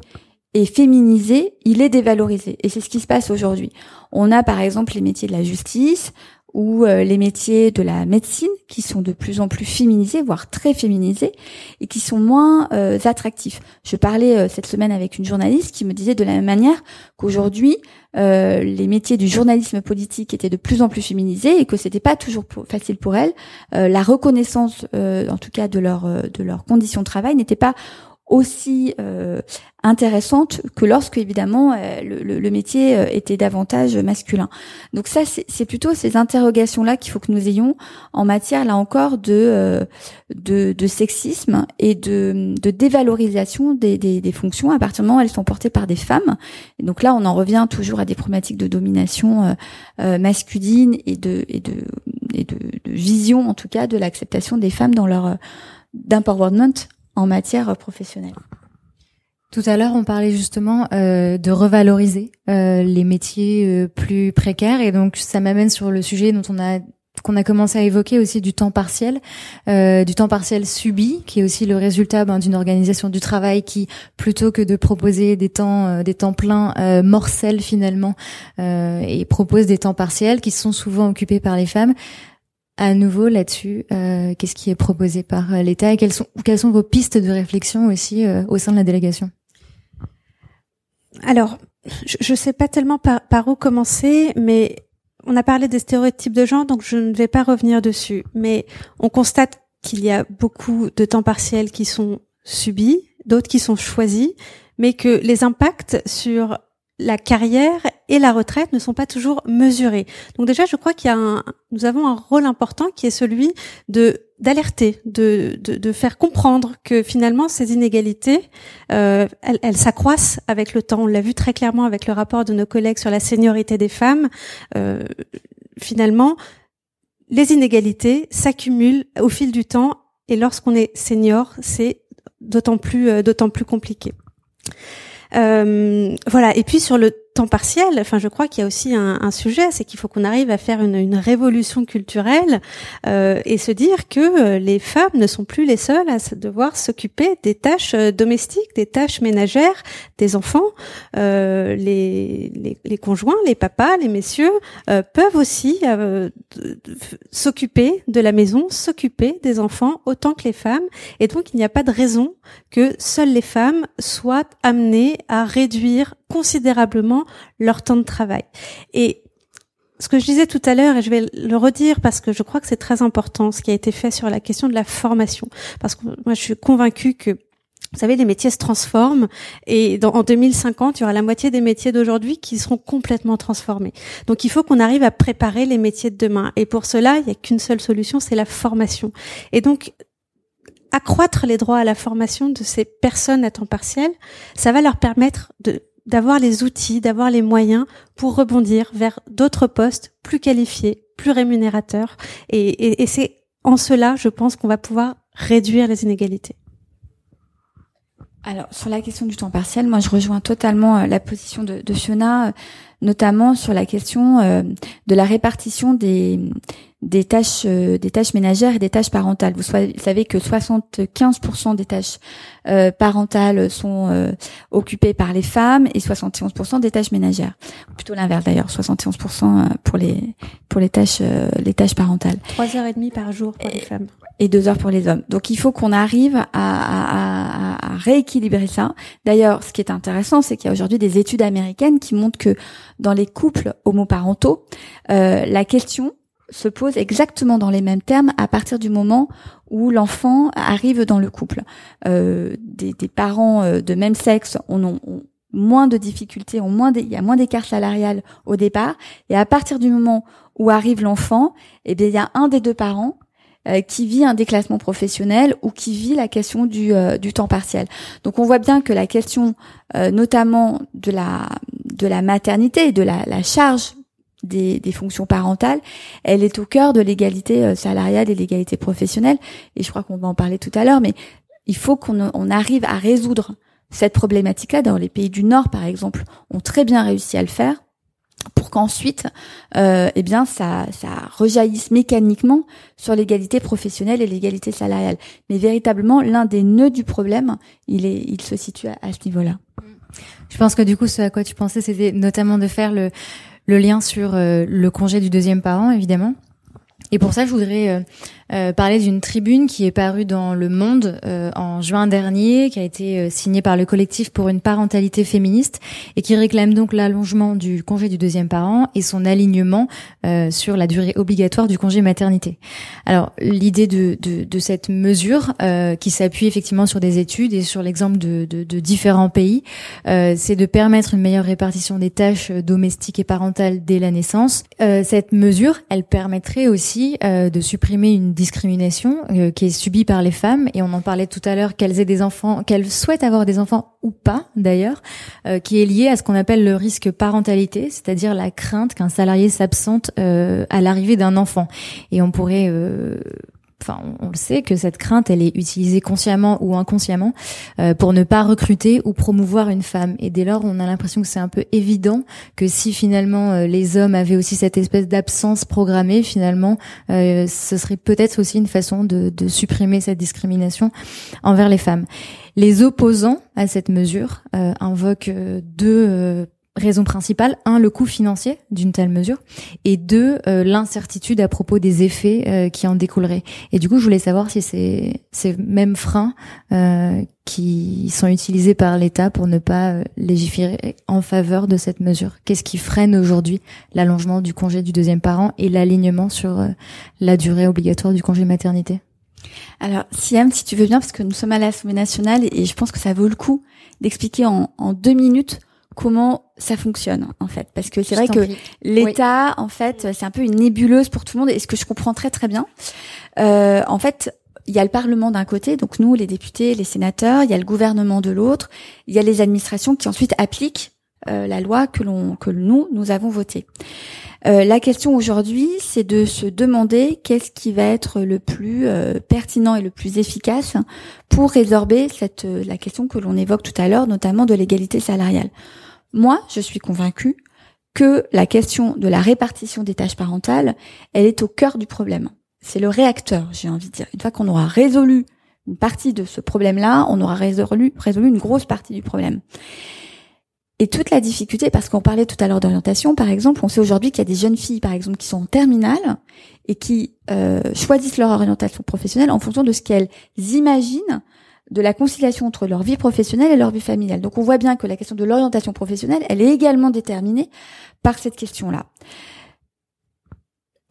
est féminisé, il est dévalorisé. Et c'est ce qui se passe aujourd'hui. On a par exemple les métiers de la justice, ou euh, les métiers de la médecine qui sont de plus en plus féminisés, voire très féminisés, et qui sont moins euh, attractifs. Je parlais euh, cette semaine avec une journaliste qui me disait de la même manière qu'aujourd'hui, les métiers du journalisme politique étaient de plus en plus féminisés et que c'était pas toujours facile pour elles. la reconnaissance, en tout cas de leur de leurs conditions de travail, n'était pas aussi euh, intéressante que lorsque évidemment euh, le, le, métier euh, était davantage masculin. Donc ça c'est plutôt ces interrogations là qu'il faut que nous ayons en matière là encore de de, de, sexisme et de, de dévalorisation des, des, des, fonctions à partir du moment où elles sont portées par des femmes. Donc là on en revient toujours à des problématiques de domination masculine et de et de et de, de vision en tout cas de l'acceptation des femmes dans leur d'empowerment en matière professionnelle. Tout à l'heure, on parlait justement euh, de revaloriser euh, les métiers euh, plus précaires, et donc ça m'amène sur le sujet dont on a qu'on a commencé à évoquer aussi du temps partiel, du temps partiel subi, qui est aussi le résultat ben, d'une organisation du travail qui, plutôt que de proposer des temps, des temps pleins, euh, morcelle finalement, et propose des temps partiels qui sont souvent occupés par les femmes à nouveau là-dessus euh, Qu'est-ce qui est proposé par euh, l'État et quelles sont, quelles sont vos pistes de réflexion aussi euh, au sein de la délégation? Alors, je ne sais pas tellement par, par, où commencer, mais on a parlé des stéréotypes de genre, donc je ne vais pas revenir dessus. Mais on constate qu'il y a beaucoup de temps partiels qui sont subis, d'autres qui sont choisis, mais que les impacts sur la carrière et la retraite ne sont pas toujours mesurés. Donc déjà, je crois qu'il y a un, nous avons un rôle important qui est celui de d'alerter, de, de, de, faire comprendre que finalement ces inégalités, euh, elles, elles s'accroissent avec le temps. On l'a vu très clairement avec le rapport de nos collègues sur la seniorité des femmes. Euh, finalement, les inégalités s'accumulent au fil du temps et lorsqu'on est senior, c'est d'autant plus euh, d'autant plus compliqué. Euh, voilà. Et puis sur le temps partiel, enfin, je crois qu'il y a aussi un, un sujet, c'est qu'il faut qu'on arrive à faire une, une révolution culturelle euh, et se dire que euh, les femmes ne sont plus les seules à devoir s'occuper des tâches euh, domestiques, des tâches ménagères, des enfants. Euh, les, les, les, conjoints, les papas, les messieurs euh, peuvent aussi s'occuper de la maison, s'occuper des enfants autant que les femmes. Et donc, il n'y a pas de raison que seules les femmes soient amenées à réduire considérablement leur temps de travail. Et ce que je disais tout à l'heure, et je vais le redire parce que je crois que c'est très important, ce qui a été fait sur la question de la formation. Parce que moi, je suis convaincue que vous savez, les métiers se transforment et dans, en 2050, il y aura la moitié des métiers d'aujourd'hui qui seront complètement transformés. Donc il faut qu'on arrive à préparer les métiers de demain. Et pour cela, il n'y a qu'une seule solution, c'est la formation. Et donc accroître les droits à la formation de ces personnes à temps partiel, ça va leur permettre de d'avoir les outils, d'avoir les moyens pour rebondir vers d'autres postes plus qualifiés, plus rémunérateurs. Et, c'est en cela, je pense, qu'on va pouvoir réduire les inégalités. Alors sur la question du temps partiel, moi je rejoins totalement euh, la position de, de Fiona, euh, notamment sur la question euh, de la répartition des des tâches des tâches ménagères et des tâches parentales. Vous, savez que 75% des tâches parentales sont occupées par les femmes et 71% des tâches ménagères. Plutôt l'inverse d'ailleurs, 71% pour les pour les tâches les tâches parentales. Trois heures et demie par jour pour les femmes et deux heures pour les hommes. Donc il faut qu'on arrive à, à, à, rééquilibrer ça. D'ailleurs, ce qui est intéressant, c'est qu'il y a aujourd'hui des études américaines qui montrent que dans les couples homoparentaux, euh, la question se pose exactement dans les mêmes termes à partir du moment où l'enfant arrive dans le couple. Euh, des, parents euh, de même sexe ont, ont moins de difficultés, ont moins il y a moins d'écart salarial au départ, et à partir du moment où arrive l'enfant, eh bien il y a un des deux parents euh, qui vit un déclassement professionnel ou qui vit la question du, temps partiel. Donc on voit bien que la question notamment de la, de maternité, de la, la charge des, des, fonctions parentales, elle est au cœur de l'égalité salariale et l'égalité professionnelle. Et je crois qu'on va en parler tout à l'heure, mais il faut qu'on on arrive à résoudre cette problématique-là. Dans les pays du Nord, par exemple, ont très bien réussi à le faire pour qu'ensuite, euh, eh bien, ça, ça rejaillisse mécaniquement sur l'égalité professionnelle et l'égalité salariale. Mais véritablement, l'un des nœuds du problème, il est, il se situe à, ce niveau-là. Je pense que du coup, ce à quoi tu pensais, c'était notamment de faire le, le lien sur euh, le congé du deuxième parent, évidemment. Et pour ça, je voudrais euh, euh, parler d'une tribune qui est parue dans Le Monde euh, en juin dernier, qui a été euh, signée par le collectif pour une parentalité féministe et qui réclame donc l'allongement du congé du deuxième parent et son alignement sur la durée obligatoire du congé maternité. Alors l'idée de, de, de, cette mesure, qui s'appuie effectivement sur des études et sur l'exemple de, de, de, différents pays, c'est de permettre une meilleure répartition des tâches domestiques et parentales dès la naissance. cette mesure, elle permettrait aussi de supprimer une discrimination euh, qui est subie par les femmes et on en parlait tout à l'heure qu'elles aient des enfants, qu'elles souhaitent avoir des enfants ou pas d'ailleurs, euh, qui est lié à ce qu'on appelle le risque parentalité, c'est-à-dire la crainte qu'un salarié s'absente euh, à l'arrivée d'un enfant. Et on pourrait enfin, on, le sait que cette crainte, elle est utilisée consciemment ou inconsciemment euh, pour ne pas recruter ou promouvoir une femme. Et dès lors, on a l'impression que c'est un peu évident que si finalement euh, les hommes avaient aussi cette espèce d'absence programmée, finalement, euh, ce serait peut-être aussi une façon de, de, supprimer cette discrimination envers les femmes. Les opposants à cette mesure invoquent deux raison principale, un, le coût financier d'une telle mesure, et deux, euh, l'incertitude à propos des effets euh, qui en découleraient. Et du coup, je voulais savoir si c'est ces mêmes freins euh, qui sont utilisés par l'État pour ne pas légiférer en faveur de cette mesure. Qu'est-ce qui freine aujourd'hui l'allongement du congé du deuxième parent et l'alignement sur la durée obligatoire du congé maternité? Alors, Siam, si tu veux bien, parce que nous sommes à l'Assemblée nationale et je pense que ça vaut le coup d'expliquer en, en deux minutes comment ça fonctionne en fait parce que c'est vrai que l'État en fait c'est un peu une nébuleuse pour tout le monde et ce que je comprends très très bien euh, en fait il y a le Parlement d'un côté, donc nous, les députés, les sénateurs, il y a le gouvernement de l'autre, il y a les administrations qui ensuite appliquent euh, la loi que l'on que nous nous avons votée. Euh, la question aujourd'hui, c'est de se demander qu'est-ce qui va être le plus euh, pertinent et le plus efficace pour résorber cette la question que l'on évoque tout à l'heure, notamment de l'égalité salariale. Moi, je suis convaincue que la question de la répartition des tâches parentales, elle est au cœur du problème. C'est le réacteur, j'ai envie de dire. Une fois qu'on aura résolu une partie de ce problème-là, on aura résolu, résolu une grosse partie du problème. Et toute la difficulté, parce qu'on parlait tout à l'heure d'orientation, par exemple, on sait aujourd'hui qu'il y a des jeunes filles, par exemple, qui sont en terminale et qui euh, choisissent leur orientation professionnelle en fonction de ce qu'elles imaginent de la conciliation entre leur vie professionnelle et leur vie familiale. Donc on voit bien que la question de l'orientation professionnelle, elle est également déterminée par cette question-là.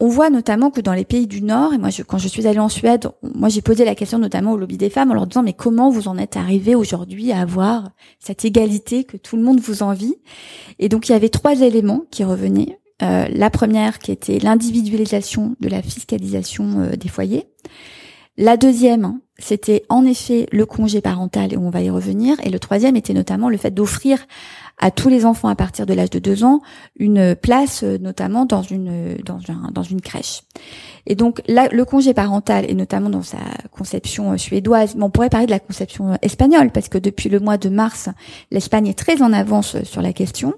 On voit notamment que dans les pays du Nord, et moi quand je suis allée en Suède, moi j'ai posé la question notamment au lobby des femmes en leur disant mais comment vous en êtes arrivé aujourd'hui à avoir cette égalité que tout le monde vous envie? Et donc il y avait trois éléments qui revenaient. Euh, la première qui était l'individualisation de la fiscalisation euh, des foyers La deuxième, c'était en effet le congé parental et on va y revenir. Et le troisième était notamment le fait d'offrir à tous les enfants à partir de l'âge de deux ans une place, euh, notamment dans une dans, un, dans une crèche. Et donc le congé parental et notamment dans sa conception euh, suédoise, mais on pourrait parler de la conception euh, espagnole parce que depuis le mois de mars, l'Espagne est très en avance sur la question,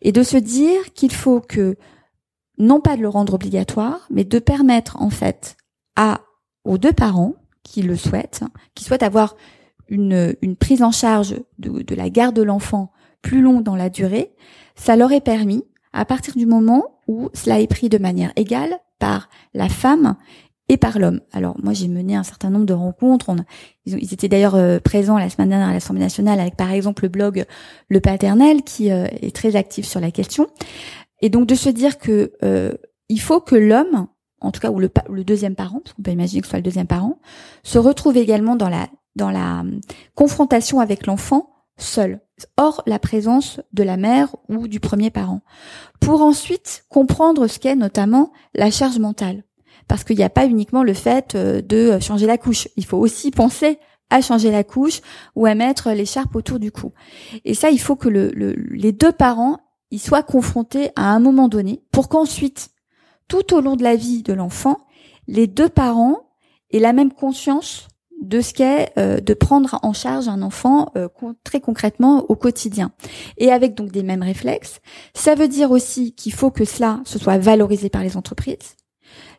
et de se dire qu'il faut que non pas de le rendre obligatoire, mais de permettre en fait à aux deux parents qui le souhaitent, qui souhaitent avoir une, une prise en charge de, la garde de l'enfant plus longue dans la durée, ça leur est permis à partir du moment où cela est pris de manière égale par la femme et par l'homme. Alors moi j'ai mené un certain nombre de rencontres. ils, étaient d'ailleurs euh, présents la semaine dernière à l'Assemblée nationale avec par exemple le blog Le Paternel qui euh, est très actif sur la question. Et donc de se dire que euh, il faut que l'homme en tout cas ou le, deuxième parent, parce qu'on peut imaginer que ce soit le deuxième parent, se retrouve également dans la hum, confrontation avec l'enfant seul, hors la présence de la mère ou du premier parent, pour ensuite comprendre ce qu'est notamment la charge mentale. Parce qu'il n'y a pas uniquement le fait euh, de changer la couche, il faut aussi penser à changer la couche ou à mettre l'écharpe autour du cou. Et ça, il faut que le, les deux parents y soient confrontés à un moment donné pour qu'ensuite tout au long de la vie de l'enfant, les deux parents aient la même conscience de ce qu'est euh, de prendre en charge un enfant euh, très concrètement au quotidien. Et avec donc des mêmes réflexes, ça veut dire aussi qu'il faut que cela se soit valorisé par les entreprises.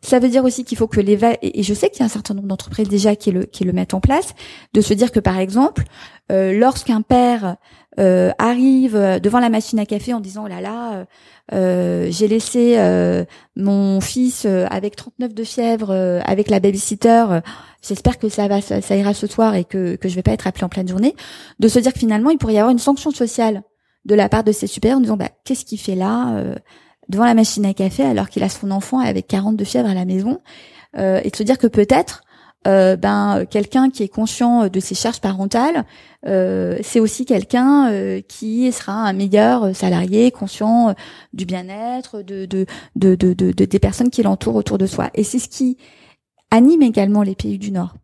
Ça veut dire aussi qu'il faut que les et je sais qu'il y a un certain nombre d'entreprises déjà qui le qui le mettent en place, de se dire que par exemple, euh, lorsqu'un père euh, arrive devant la machine à café en disant oh là là euh, j'ai laissé euh, mon fils avec 39 de fièvre avec la babysitter j'espère que ça va ça, ira ce soir et que que je vais pas être appelé en pleine journée. De se dire que finalement il pourrait y avoir une sanction sociale de la part de ses supérieurs en disant bah qu'est-ce qu'il fait là devant la machine à café alors qu'il a son enfant avec 40 de fièvre à la maison et de se dire que peut-être euh, ben quelqu'un qui est conscient de ses charges parentales, euh, c'est aussi quelqu'un euh, qui sera un meilleur salarié, conscient du bien-être de de, de, de, de, des personnes qui l'entourent autour de soi. Et c'est ce qui anime également les pays du Nord.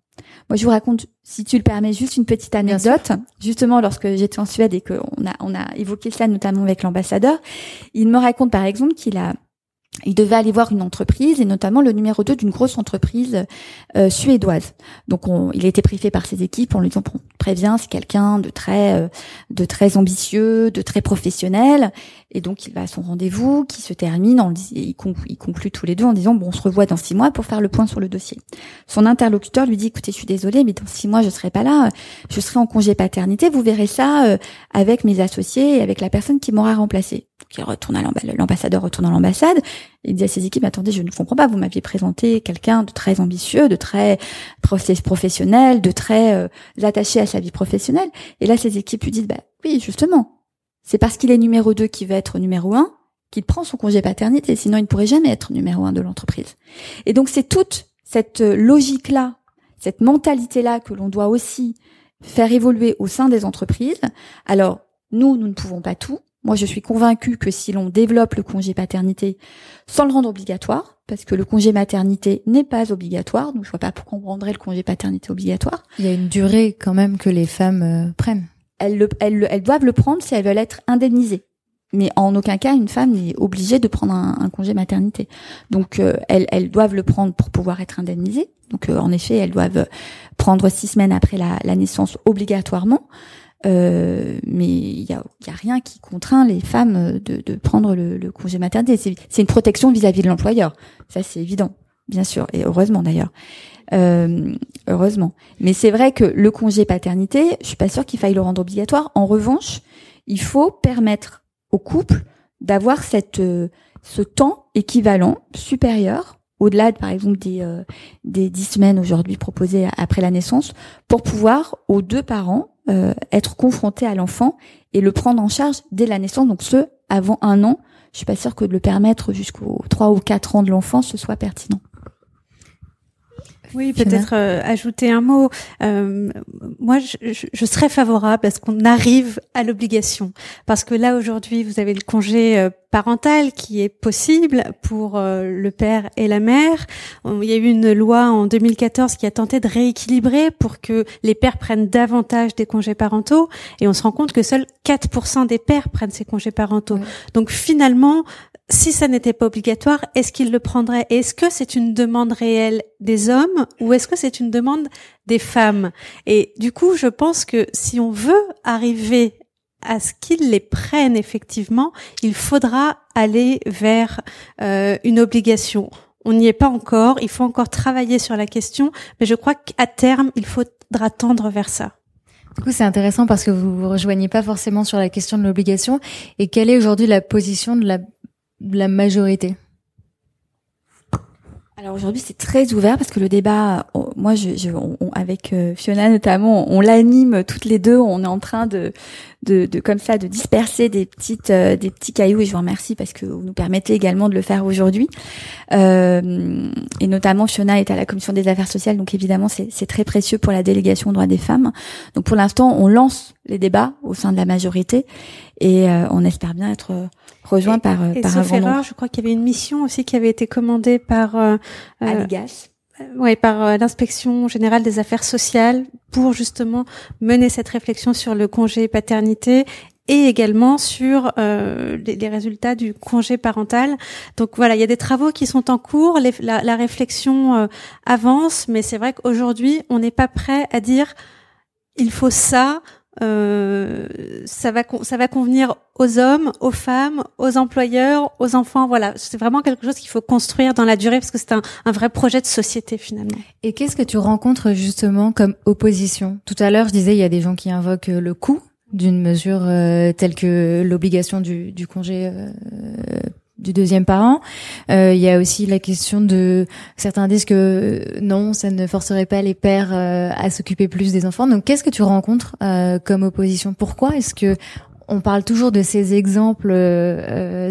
Moi, je vous raconte, si tu le permets, juste une petite anecdote. Justement, lorsque j'étais en Suède et qu'on a on a évoqué ça notamment avec l'ambassadeur, il me raconte par exemple qu'il a il devait aller voir une entreprise et notamment le numéro 2 d'une grosse entreprise euh, suédoise. Donc on, il a été briefé par ses équipes en lui disant bon, prévient c'est quelqu'un de très euh, de très ambitieux, de très professionnel et donc il va à son rendez-vous qui se termine en il, il conclut tous les deux en disant bon on se revoit dans six mois pour faire le point sur le dossier. Son interlocuteur lui dit écoutez je suis désolé mais dans six mois je serai pas là, je serai en congé paternité, vous verrez ça euh, avec mes associés et avec la personne qui m'aura remplacé. Donc il retourne à l'ambassadeur retourne à l'ambassade il dit à ses équipes, attendez, je ne comprends pas, vous m'aviez présenté quelqu'un de très ambitieux, de très professionnel, de très euh, attaché à sa vie professionnelle. Et là, ses équipes lui disent, bah oui, justement, c'est parce qu'il est numéro 2 qu'il va être numéro 1 qu'il prend son congé paternité, sinon il ne pourrait jamais être numéro 1 de l'entreprise. Et donc c'est toute cette logique-là, cette mentalité-là que l'on doit aussi faire évoluer au sein des entreprises. Alors, nous, nous ne pouvons pas tout, moi, je suis convaincue que si l'on développe le congé paternité sans le rendre obligatoire, parce que le congé maternité n'est pas obligatoire, donc je vois pas pourquoi on rendrait le congé paternité obligatoire. Il y a une durée quand même que les femmes euh, prennent. Elles, le, doivent le prendre si elles veulent être indemnisées. Mais en aucun cas, une femme n'est obligée de prendre un, congé maternité. Donc, euh, elles, doivent le prendre pour pouvoir être indemnisées. Donc, euh, en effet, elles doivent prendre six semaines après la, naissance obligatoirement. Euh, mais il y a, rien qui contraint les femmes de, prendre le, le, congé maternité. C'est une protection vis-à-vis de l'employeur. Ça, c'est évident, bien sûr, et heureusement d'ailleurs. Euh, heureusement. Mais c'est vrai que le congé paternité, je suis pas sûre qu'il faille le rendre obligatoire. En revanche, il faut permettre au couple d'avoir cette euh, ce temps équivalent supérieur au-delà par exemple des euh, des dix semaines aujourd'hui proposées après la naissance pour pouvoir aux deux parents euh, être confronté à l'enfant et le prendre en charge dès la naissance, donc ce avant un an. Je suis pas sûre que de le permettre jusqu'aux trois ou quatre ans de l'enfant ce soit pertinent. Oui, peut-être euh, ajouter un mot. Euh, moi, je, je, serais favorable à ce qu'on arrive à l'obligation, parce que là aujourd'hui, vous avez le congé euh, parental qui est possible pour le père et la mère. Il y a eu une loi en 2014 qui a tenté de rééquilibrer pour que les pères prennent davantage des congés parentaux, et on se rend compte que seuls 4% des pères prennent ces congés parentaux. Donc finalement, si ça n'était pas obligatoire, est-ce qu'ils le prendraient Est-ce que c'est une demande réelle des hommes ou est-ce que c'est une demande des femmes? Et du coup, je pense que si on veut arriver à ce qu'ils les prennent effectivement, il faudra aller vers euh, une obligation. On n'y est pas encore, il faut encore travailler sur la question, mais je crois qu'à terme, il faudra tendre vers ça. Du coup, c'est intéressant parce que vous vous rejoignez pas forcément sur la question de l'obligation. Et quelle est aujourd'hui la position de la la majorité alors aujourd'hui c'est très ouvert parce que le débat, moi je, avec euh, Fiona notamment, on, l'anime toutes les deux. On est en train de, de, comme ça de disperser des petites euh, des petits cailloux et je vous remercie parce que vous nous permettez également de le faire aujourd'hui. Euh, et notamment Fiona est à la commission des affaires sociales, donc évidemment c'est très précieux pour la délégation aux droits des femmes. Donc pour l'instant on lance les débats au sein de la majorité et on espère bien être rejoint par et par sauf erreur, je crois qu'il y avait une mission aussi qui avait été commandée par euh, Aligas. Euh, oui, par euh, l'inspection générale des affaires sociales pour justement mener cette réflexion sur le congé paternité et également sur euh, les, résultats du congé parental. Donc voilà, il y a des travaux qui sont en cours, la, la, réflexion avance, mais c'est vrai qu'aujourd'hui, on n'est pas prêt à dire il faut ça euh, ça va ça va convenir aux hommes, aux femmes, aux employeurs, aux enfants. Voilà, c'est vraiment quelque chose qu'il faut construire dans la durée parce que c'est un, vrai projet de société finalement. Et qu'est-ce que tu rencontres justement comme opposition? Tout à l'heure, je disais il y a des gens qui invoquent le coût d'une mesure euh, telle que l'obligation du, du congé euh, du deuxième parent. Euh, il y a aussi la question de certains disent que euh, non, ça ne forcerait pas les pères euh, à s'occuper plus des enfants. Donc, qu'est-ce que tu rencontres comme opposition? Pourquoi est-ce que on parle toujours de ces exemples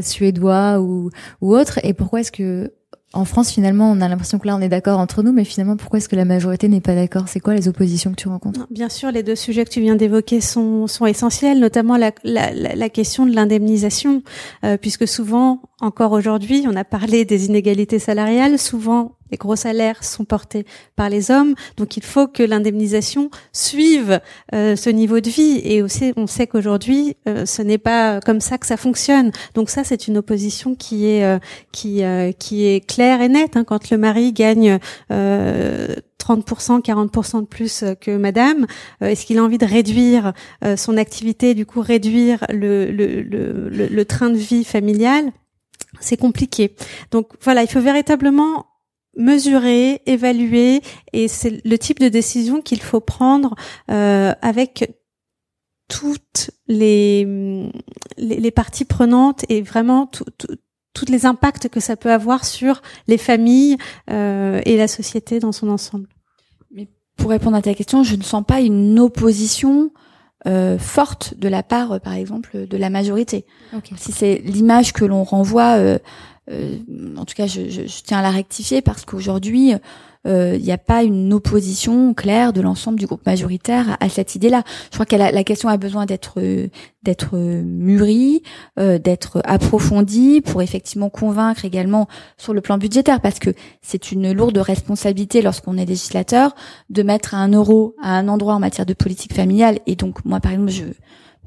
suédois ou, ou autres? Et pourquoi est-ce que en France, finalement, on a l'impression que là, on est d'accord entre nous, mais finalement, pourquoi est-ce que la majorité n'est pas d'accord? C'est quoi les oppositions que tu rencontres? Bien sûr, les deux sujets que tu viens d'évoquer sont, sont essentiels, notamment la, la, la question de l'indemnisation, euh, puisque souvent, encore aujourd'hui, on a parlé des inégalités salariales, souvent les gros salaires sont portés par les hommes, donc il faut que l'indemnisation suive euh, ce niveau de vie. Et aussi, on sait qu'aujourd'hui, euh, ce n'est pas comme ça que ça fonctionne. Donc ça, c'est une opposition qui est euh, qui qui est claire et nette. Hein, quand le mari gagne 30%, 40% de plus que madame, est-ce qu'il a envie de réduire son activité, du coup réduire le, le, le, le train de vie familial c'est compliqué. Donc voilà, il faut véritablement mesurer, évaluer, et c'est le type de décision qu'il faut prendre euh, avec toutes les, les, parties prenantes et vraiment tous les impacts que ça peut avoir sur les familles euh, et la société dans son ensemble. Mais pour répondre à ta question, je ne sens pas une opposition euh, forte de la part, par exemple, de la majorité. Si c'est l'image que l'on renvoie euh, euh, en tout cas, je, je, je, tiens à la rectifier parce qu'aujourd'hui, euh, il n'y a pas une opposition claire de l'ensemble du groupe majoritaire à, cette idée-là. Je crois que la, la, question a besoin d'être d'être mûrie, euh, d'être approfondie pour effectivement convaincre également sur le plan budgétaire, parce que c'est une lourde responsabilité lorsqu'on est législateur de mettre un euro à un endroit en matière de politique familiale. Et donc moi, par exemple, je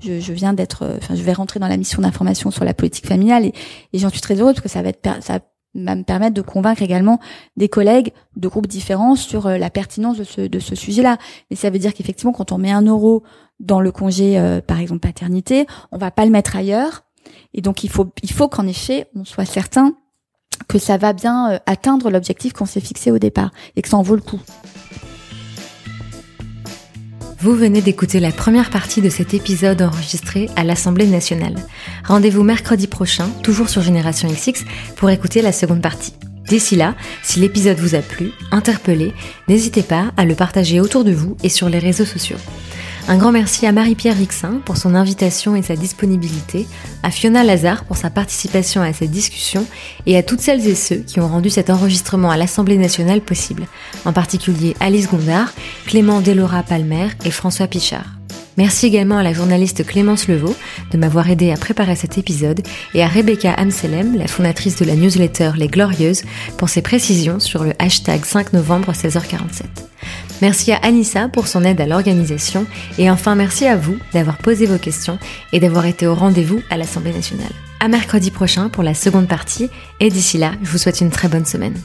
je, je viens d'être, euh, enfin, je vais rentrer dans la mission d'information sur la politique familiale et, et j'en suis très heureuse parce que ça va être, ça va me permettre de convaincre également des collègues de groupes différents sur euh, la pertinence de ce, de ce sujet-là. Et ça veut dire qu'effectivement, quand on met un euro dans le congé, euh, par exemple paternité, on va pas le mettre ailleurs. Et donc il faut, il faut qu'en effet, on soit certain que ça va bien atteindre l'objectif qu'on s'est fixé au départ et que ça en vaut le coup. Vous venez d'écouter la première partie de cet épisode enregistré à l'Assemblée nationale. Rendez-vous mercredi prochain, toujours sur Génération XX, pour écouter la seconde partie. D'ici là, si l'épisode vous a plu, interpellé, n'hésitez pas à le partager autour de vous et sur les réseaux sociaux. Un grand merci à Marie-Pierre Rixin pour son invitation et sa disponibilité, à Fiona Lazare pour sa participation à cette discussion et à toutes celles et ceux qui ont rendu cet enregistrement à l'Assemblée nationale possible, en particulier Alice Gondard, Clément Delora Palmer et François Pichard. Merci également à la journaliste Clémence Levaux de m'avoir aidé à préparer cet épisode et à Rebecca Amselem, la fondatrice de la newsletter Les Glorieuses, pour ses précisions sur le hashtag 5 novembre 16h47. Merci à Anissa pour son aide à l'organisation et enfin merci à vous d'avoir posé vos questions et d'avoir été au rendez-vous à l'Assemblée nationale. À mercredi prochain pour la seconde partie et d'ici là, je vous souhaite une très bonne semaine.